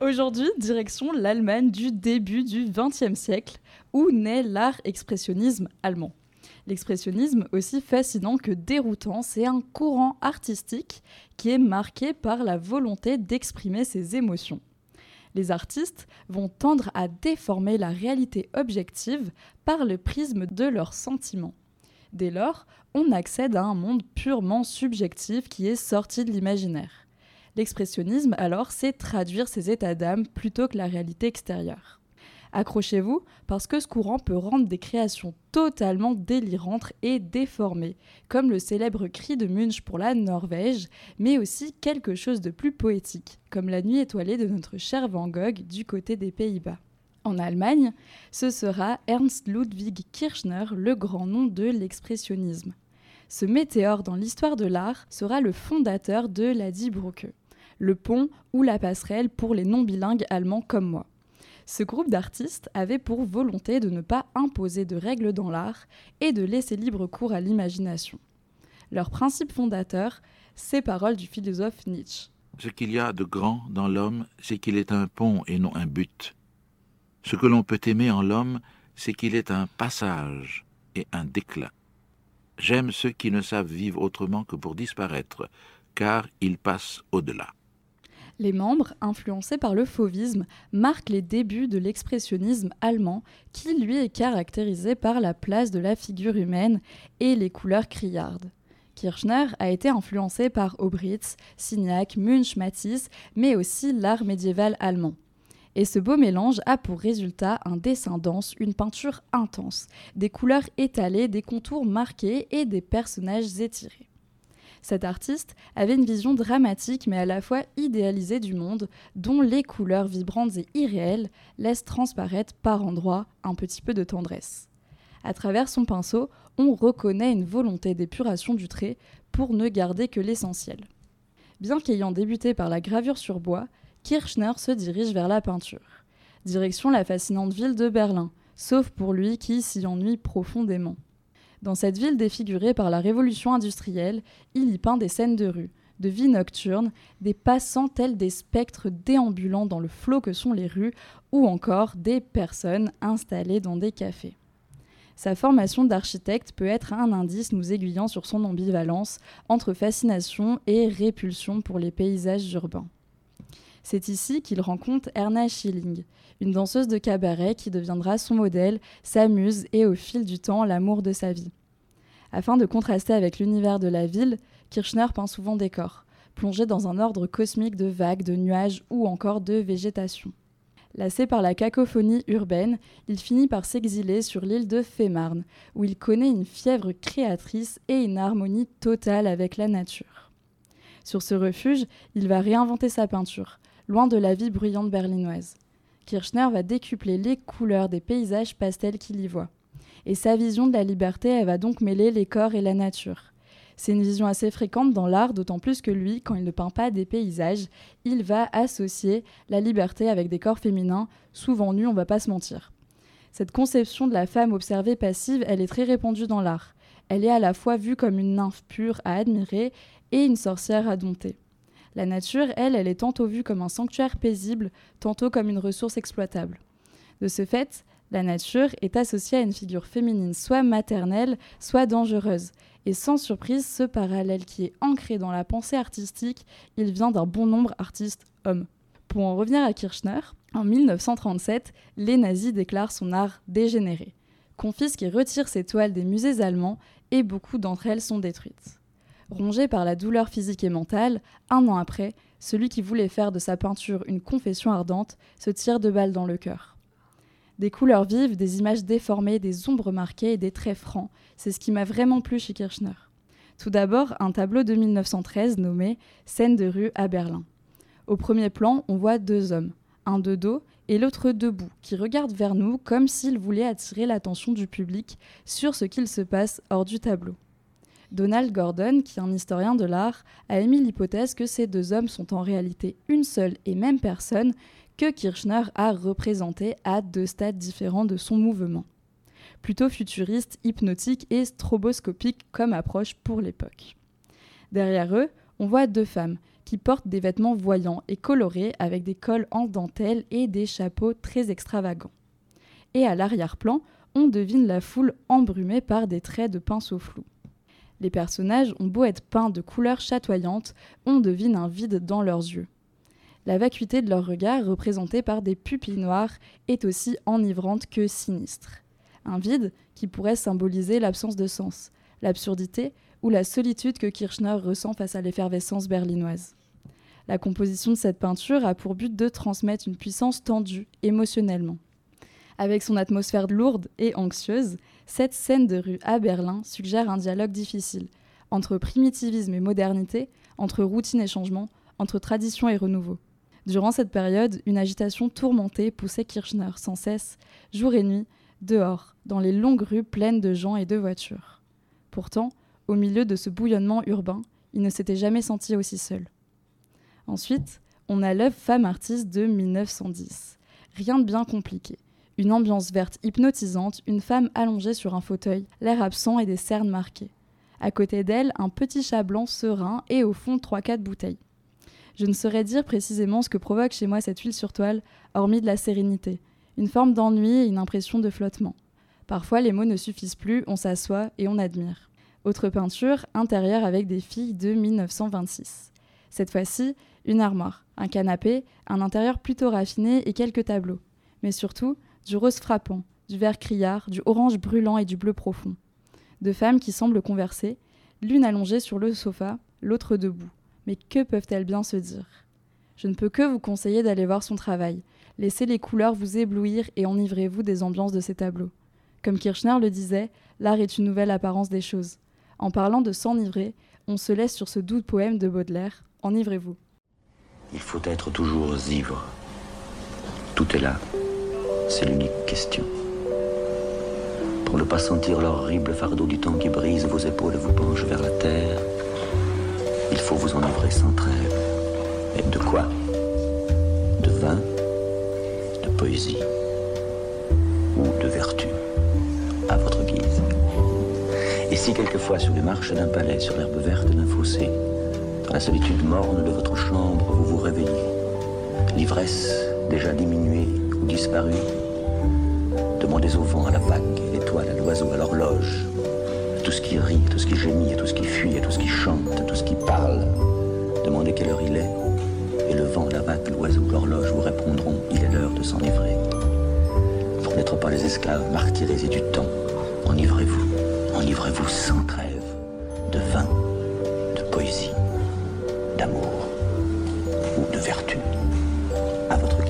Aujourd'hui, direction l'Allemagne du début du XXe siècle, où naît l'art expressionnisme allemand. L'expressionnisme, aussi fascinant que déroutant, c'est un courant artistique qui est marqué par la volonté d'exprimer ses émotions. Les artistes vont tendre à déformer la réalité objective par le prisme de leurs sentiments. Dès lors, on accède à un monde purement subjectif qui est sorti de l'imaginaire. L'expressionnisme, alors, c'est traduire ses états d'âme plutôt que la réalité extérieure. Accrochez-vous, parce que ce courant peut rendre des créations totalement délirantes et déformées, comme le célèbre cri de Munch pour la Norvège, mais aussi quelque chose de plus poétique, comme la nuit étoilée de notre cher Van Gogh du côté des Pays-Bas. En Allemagne, ce sera Ernst Ludwig Kirchner, le grand nom de l'expressionnisme. Ce météore dans l'histoire de l'art sera le fondateur de la Die le pont ou la passerelle pour les non-bilingues allemands comme moi. Ce groupe d'artistes avait pour volonté de ne pas imposer de règles dans l'art et de laisser libre cours à l'imagination. Leur principe fondateur, ces paroles du philosophe Nietzsche. Ce qu'il y a de grand dans l'homme, c'est qu'il est un pont et non un but. Ce que l'on peut aimer en l'homme, c'est qu'il est un passage et un déclin. J'aime ceux qui ne savent vivre autrement que pour disparaître, car ils passent au-delà. Les membres, influencés par le fauvisme, marquent les débuts de l'expressionnisme allemand, qui lui est caractérisé par la place de la figure humaine et les couleurs criardes. Kirchner a été influencé par Aubritz, Signac, Munch, Matisse, mais aussi l'art médiéval allemand. Et ce beau mélange a pour résultat un dessin dense, une peinture intense, des couleurs étalées, des contours marqués et des personnages étirés. Cet artiste avait une vision dramatique mais à la fois idéalisée du monde, dont les couleurs vibrantes et irréelles laissent transparaître par endroits un petit peu de tendresse. À travers son pinceau, on reconnaît une volonté d'épuration du trait pour ne garder que l'essentiel. Bien qu'ayant débuté par la gravure sur bois, Kirchner se dirige vers la peinture. Direction la fascinante ville de Berlin, sauf pour lui qui s'y ennuie profondément. Dans cette ville défigurée par la révolution industrielle, il y peint des scènes de rue, de vie nocturne, des passants tels des spectres déambulants dans le flot que sont les rues, ou encore des personnes installées dans des cafés. Sa formation d'architecte peut être un indice nous aiguillant sur son ambivalence entre fascination et répulsion pour les paysages urbains. C'est ici qu'il rencontre Erna Schilling, une danseuse de cabaret qui deviendra son modèle, sa muse et au fil du temps l'amour de sa vie. Afin de contraster avec l'univers de la ville, Kirchner peint souvent des corps, plongés dans un ordre cosmique de vagues, de nuages ou encore de végétation. Lassé par la cacophonie urbaine, il finit par s'exiler sur l'île de Fémarne, où il connaît une fièvre créatrice et une harmonie totale avec la nature. Sur ce refuge, il va réinventer sa peinture, loin de la vie bruyante berlinoise. Kirchner va décupler les couleurs des paysages pastels qu'il y voit. Et sa vision de la liberté, elle va donc mêler les corps et la nature. C'est une vision assez fréquente dans l'art, d'autant plus que lui, quand il ne peint pas des paysages, il va associer la liberté avec des corps féminins, souvent nus, on va pas se mentir. Cette conception de la femme observée passive, elle est très répandue dans l'art. Elle est à la fois vue comme une nymphe pure à admirer et une sorcière à dompter. La nature, elle, elle est tantôt vue comme un sanctuaire paisible, tantôt comme une ressource exploitable. De ce fait, la nature est associée à une figure féminine soit maternelle, soit dangereuse. Et sans surprise, ce parallèle qui est ancré dans la pensée artistique, il vient d'un bon nombre d'artistes hommes. Pour en revenir à Kirchner, en 1937, les nazis déclarent son art dégénéré, confisquent et retirent ses toiles des musées allemands et beaucoup d'entre elles sont détruites. Rongé par la douleur physique et mentale, un an après, celui qui voulait faire de sa peinture une confession ardente se tire de balles dans le cœur. Des couleurs vives, des images déformées, des ombres marquées et des traits francs, c'est ce qui m'a vraiment plu chez Kirchner. Tout d'abord, un tableau de 1913 nommé Scène de rue à Berlin. Au premier plan, on voit deux hommes, un de dos et l'autre debout, qui regardent vers nous comme s'ils voulaient attirer l'attention du public sur ce qu'il se passe hors du tableau. Donald Gordon, qui est un historien de l'art, a émis l'hypothèse que ces deux hommes sont en réalité une seule et même personne que Kirchner a représentée à deux stades différents de son mouvement. Plutôt futuriste, hypnotique et stroboscopique comme approche pour l'époque. Derrière eux, on voit deux femmes qui portent des vêtements voyants et colorés avec des cols en dentelle et des chapeaux très extravagants. Et à l'arrière-plan, on devine la foule embrumée par des traits de pinceau flou. Les personnages ont beau être peints de couleurs chatoyantes, on devine un vide dans leurs yeux. La vacuité de leur regard, représentée par des pupilles noires, est aussi enivrante que sinistre. Un vide qui pourrait symboliser l'absence de sens, l'absurdité ou la solitude que Kirchner ressent face à l'effervescence berlinoise. La composition de cette peinture a pour but de transmettre une puissance tendue émotionnellement. Avec son atmosphère lourde et anxieuse, cette scène de rue à Berlin suggère un dialogue difficile entre primitivisme et modernité, entre routine et changement, entre tradition et renouveau. Durant cette période, une agitation tourmentée poussait Kirchner sans cesse, jour et nuit, dehors, dans les longues rues pleines de gens et de voitures. Pourtant, au milieu de ce bouillonnement urbain, il ne s'était jamais senti aussi seul. Ensuite, on a l'œuvre Femme artiste de 1910. Rien de bien compliqué. Une ambiance verte hypnotisante, une femme allongée sur un fauteuil, l'air absent et des cernes marquées. À côté d'elle, un petit chat blanc serein et au fond trois quatre bouteilles. Je ne saurais dire précisément ce que provoque chez moi cette huile sur toile, hormis de la sérénité, une forme d'ennui et une impression de flottement. Parfois, les mots ne suffisent plus, on s'assoit et on admire. Autre peinture, intérieure avec des filles de 1926. Cette fois-ci, une armoire, un canapé, un intérieur plutôt raffiné et quelques tableaux. Mais surtout, du rose frappant, du vert criard, du orange brûlant et du bleu profond. Deux femmes qui semblent converser, l'une allongée sur le sofa, l'autre debout. Mais que peuvent-elles bien se dire? Je ne peux que vous conseiller d'aller voir son travail. Laissez les couleurs vous éblouir et enivrez-vous des ambiances de ces tableaux. Comme Kirchner le disait, l'art est une nouvelle apparence des choses. En parlant de s'enivrer, on se laisse sur ce doux poème de Baudelaire. Enivrez-vous. Il faut être toujours ivre. Tout est là. C'est l'unique question. Pour ne pas sentir l'horrible fardeau du temps qui brise vos épaules et vous penche vers la terre, il faut vous enivrer sans trêve. Et de quoi De vin, de poésie ou de vertu, à votre guise. Et si quelquefois sur les marches d'un palais, sur l'herbe verte d'un fossé, dans la solitude morne de votre chambre, vous vous réveillez, l'ivresse déjà diminuée ou disparue, demandez au vent, à la vague, à l'étoile, à l'oiseau, à l'horloge, à tout ce qui rit, à tout ce qui gémit, à tout ce qui fuit, à tout ce qui chante, à tout ce qui parle. Demandez quelle heure il est, et le vent, la vague, l'oiseau, l'horloge vous répondront il est l'heure de s'enivrer. Pour n'être pas les esclaves martyrisés du temps, enivrez-vous, enivrez-vous sans trêve de vin, de poésie, d'amour ou de vertu. À votre